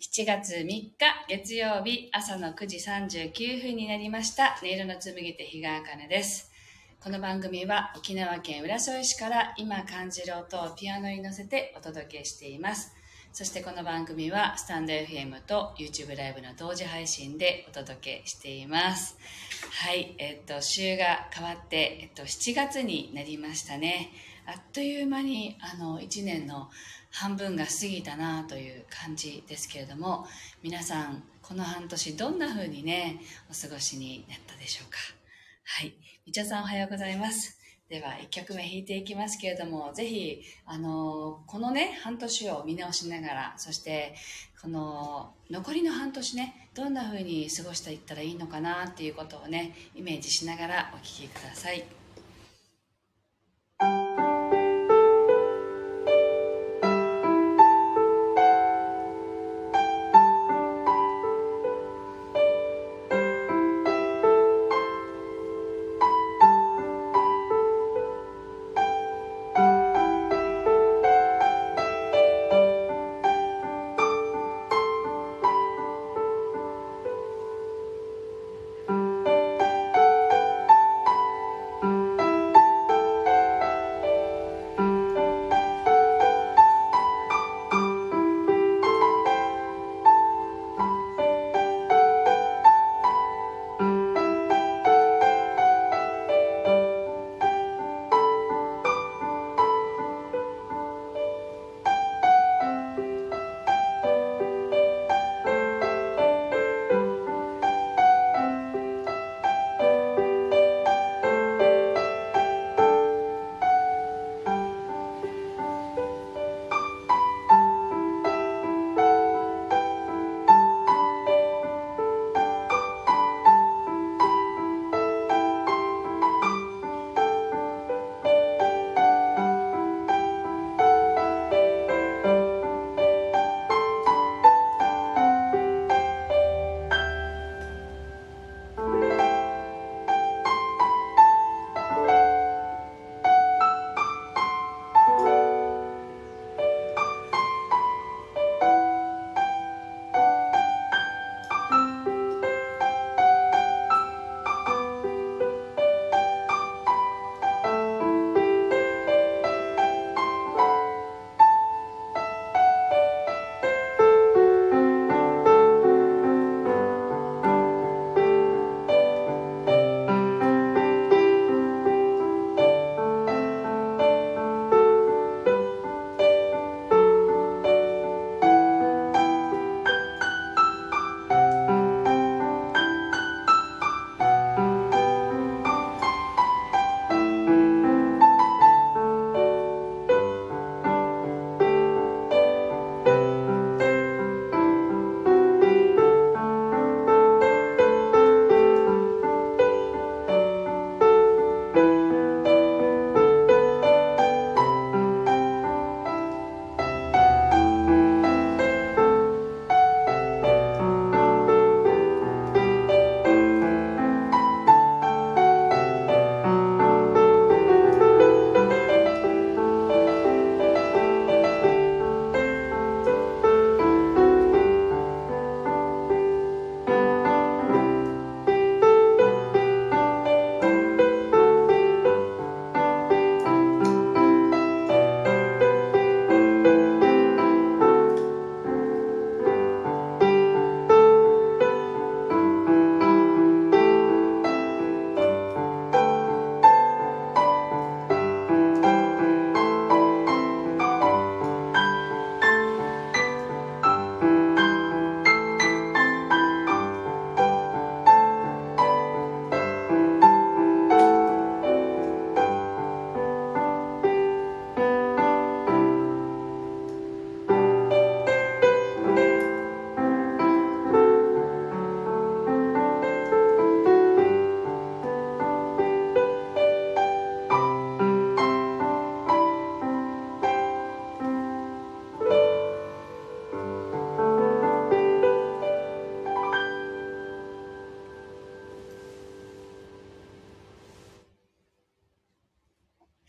7月3日月曜日朝の9時39分になりました。音色の紡ぎ手日川茜です。この番組は沖縄県浦添市から今感じる音をピアノに乗せてお届けしています。そしてこの番組はスタンド FM と YouTube ライブの同時配信でお届けしています。はい、えっと、週が変わって、えっと、7月になりましたね。あっという間に、あの、1年の半分が過ぎたなという感じですけれども、皆さん、この半年どんな風にね、お過ごしになったでしょうか？はい。みちゃさんおはようございます。では、1曲目弾いていきますけれども、ぜひ、あの、このね、半年を見直しながら、そして、この、残りの半年ね、どんな風に過ごしていったらいいのかなっていうことをね、イメージしながらお聴きください。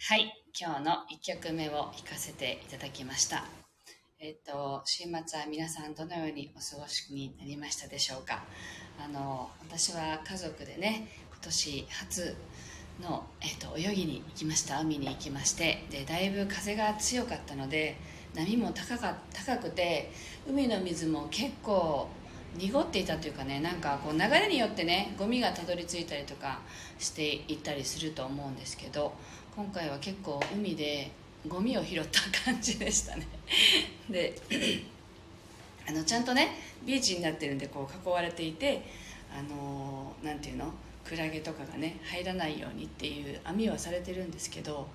はい、今日の1曲目を弾かせていただきました。えっ、と、週末は皆さんどのようにお過ごしになりましたでしょうか。あの、私は家族でね、今年初の、えっ、と、泳ぎに行きました。海に行きまして、で、だいぶ風が強かったので、波も高か高くて、海の水も結構濁っていたというかねなんかこう流れによってねゴミがたどり着いたりとかしていったりすると思うんですけど今回は結構海でゴミを拾った感じでしたね。であのちゃんとねビーチになってるんでこう囲われていてあのなんていうのクラゲとかがね入らないようにっていう網はされてるんですけど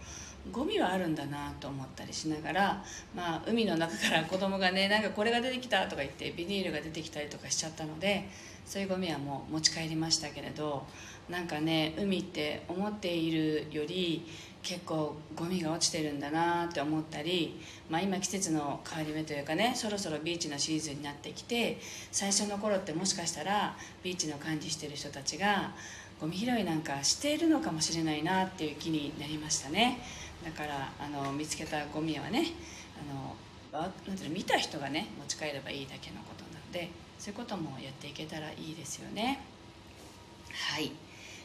ゴミはあるんだなと思ったりしながら、まあ、海の中から子供がねなんかこれが出てきたとか言ってビニールが出てきたりとかしちゃったのでそういうゴミはもう持ち帰りましたけれどなんかね海って思っているより結構ゴミが落ちてるんだなって思ったり、まあ、今季節の変わり目というかねそろそろビーチのシーズンになってきて最初の頃ってもしかしたらビーチの管理してる人たちがゴミ拾いなんかしているのかもしれないなっていう気になりましたね。だからあの見つけたゴミはねあのなんていうの見た人がね持ち帰ればいいだけのことなのでそういうこともやっていけたらいいですよね。はい。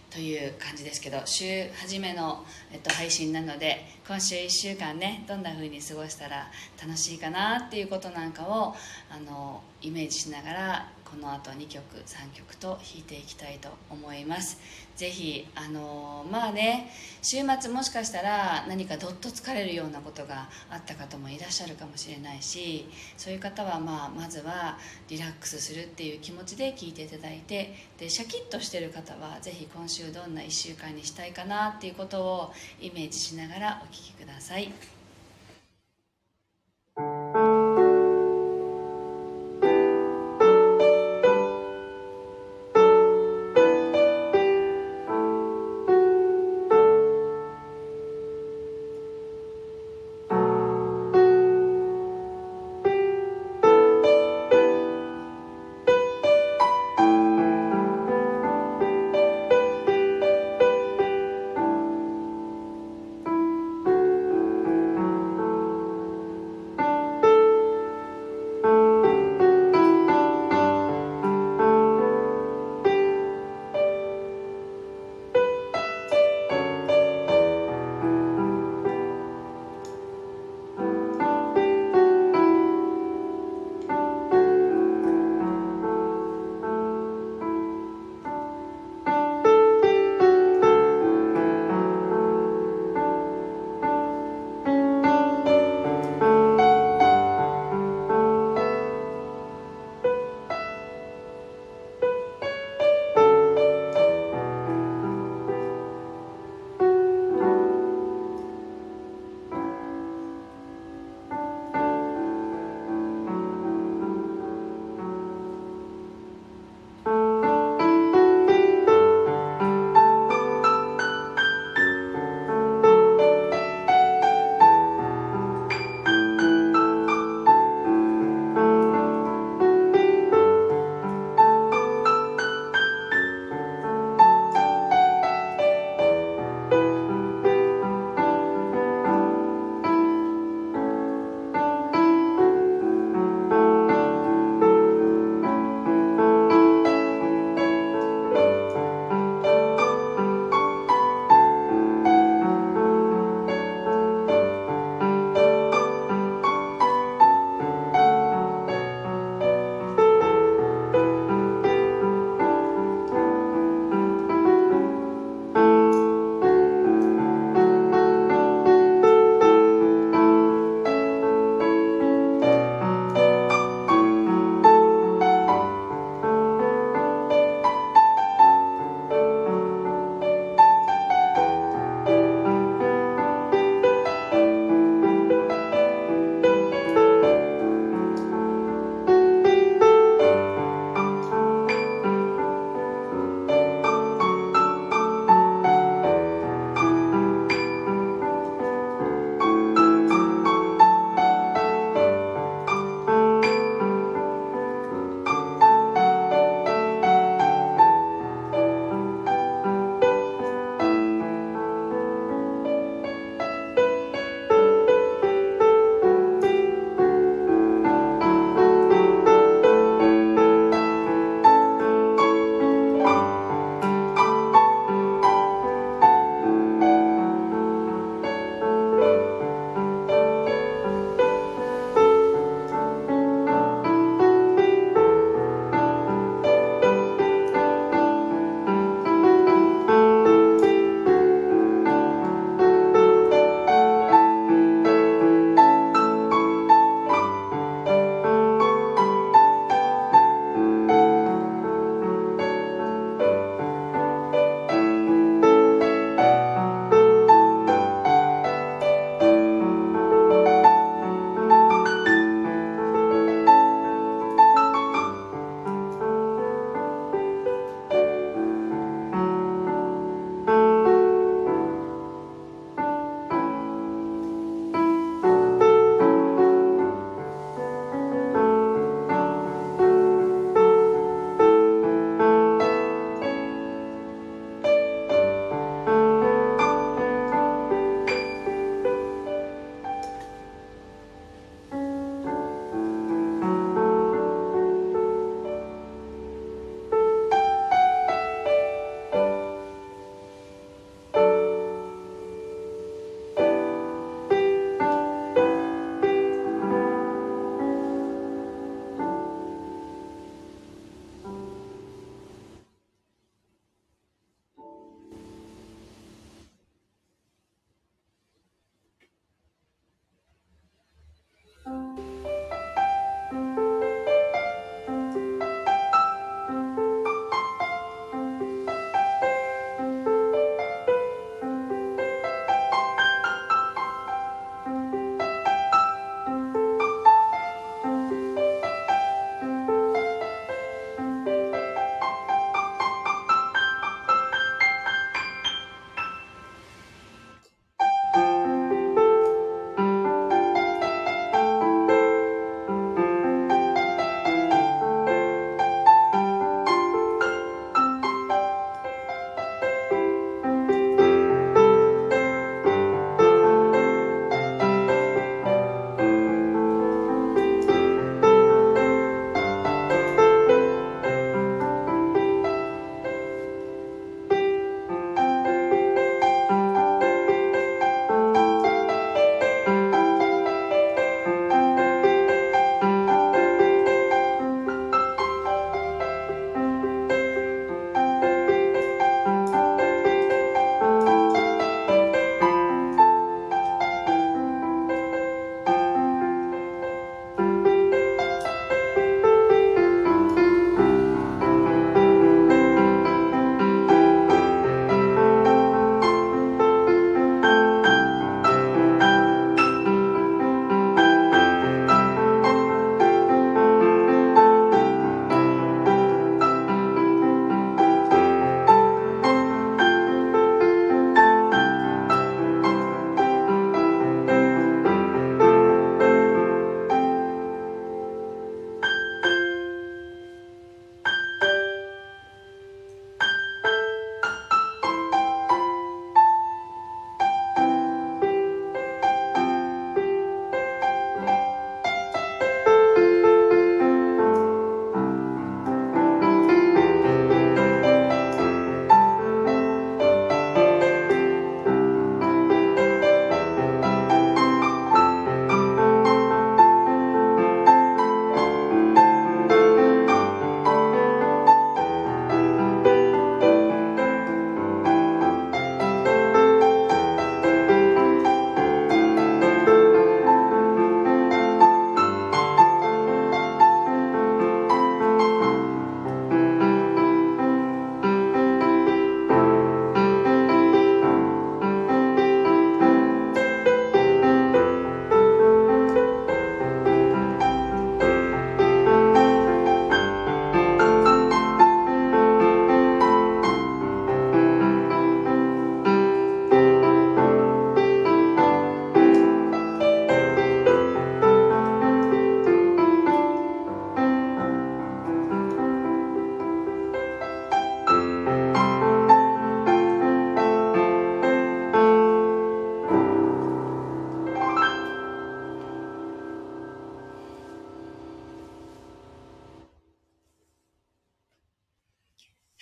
という感じですけど週初めの、えっと、配信なので今週1週間ねどんな風に過ごしたら楽しいかなっていうことなんかをあのイメージしながらこの後2曲3曲と弾いていきたいと思います。ぜひあのまあね週末もしかしたら何かどっと疲れるようなことがあった方もいらっしゃるかもしれないしそういう方は、まあ、まずはリラックスするっていう気持ちで聴いていただいてでシャキッとしてる方はぜひ今週どんな1週間にしたいかなっていうことをイメージしながらお聴ききください。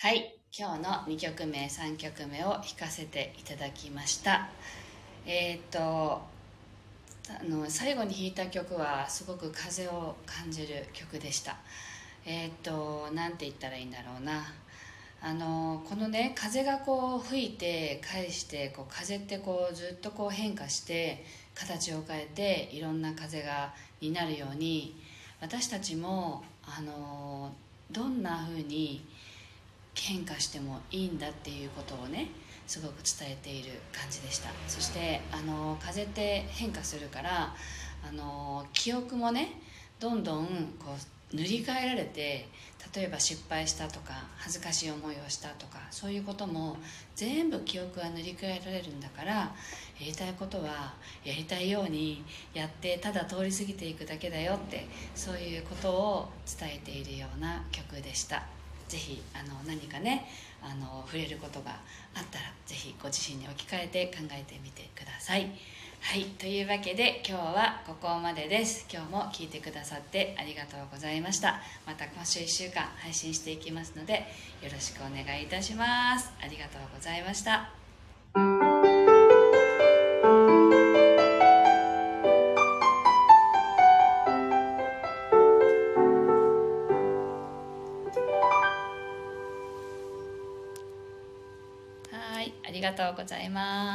はい今日の2曲目3曲目を弾かせていただきました。えー、っとあの最後に弾いた曲はすごく風を感じる曲でした。えー、っと何て言ったらいいんだろうな。あのこのね風がこう吹いて返してこう風ってこうずっとこう変化して形を変えていろんな風がになるように私たちもあのどんなふうに変化してもいいんだっていうことをねすごく伝えている感じでしたそしてあの風って変化するからあの記憶もねどんどんこう塗り替えられて例えば失敗したとか恥ずかしい思いをしたとかそういうことも全部記憶が塗り替えられるんだからやりたいことはやりたいようにやってただ通り過ぎていくだけだよってそういうことを伝えているような曲でした。ぜひあの何かねあの触れることがあったらぜひご自身に置き換えて考えてみてください。はいというわけで今日はここまでです。今日も聞いてくださってありがとうございました。また今週1週間配信していきますのでよろしくお願いいたします。ありがとうございました。うございます。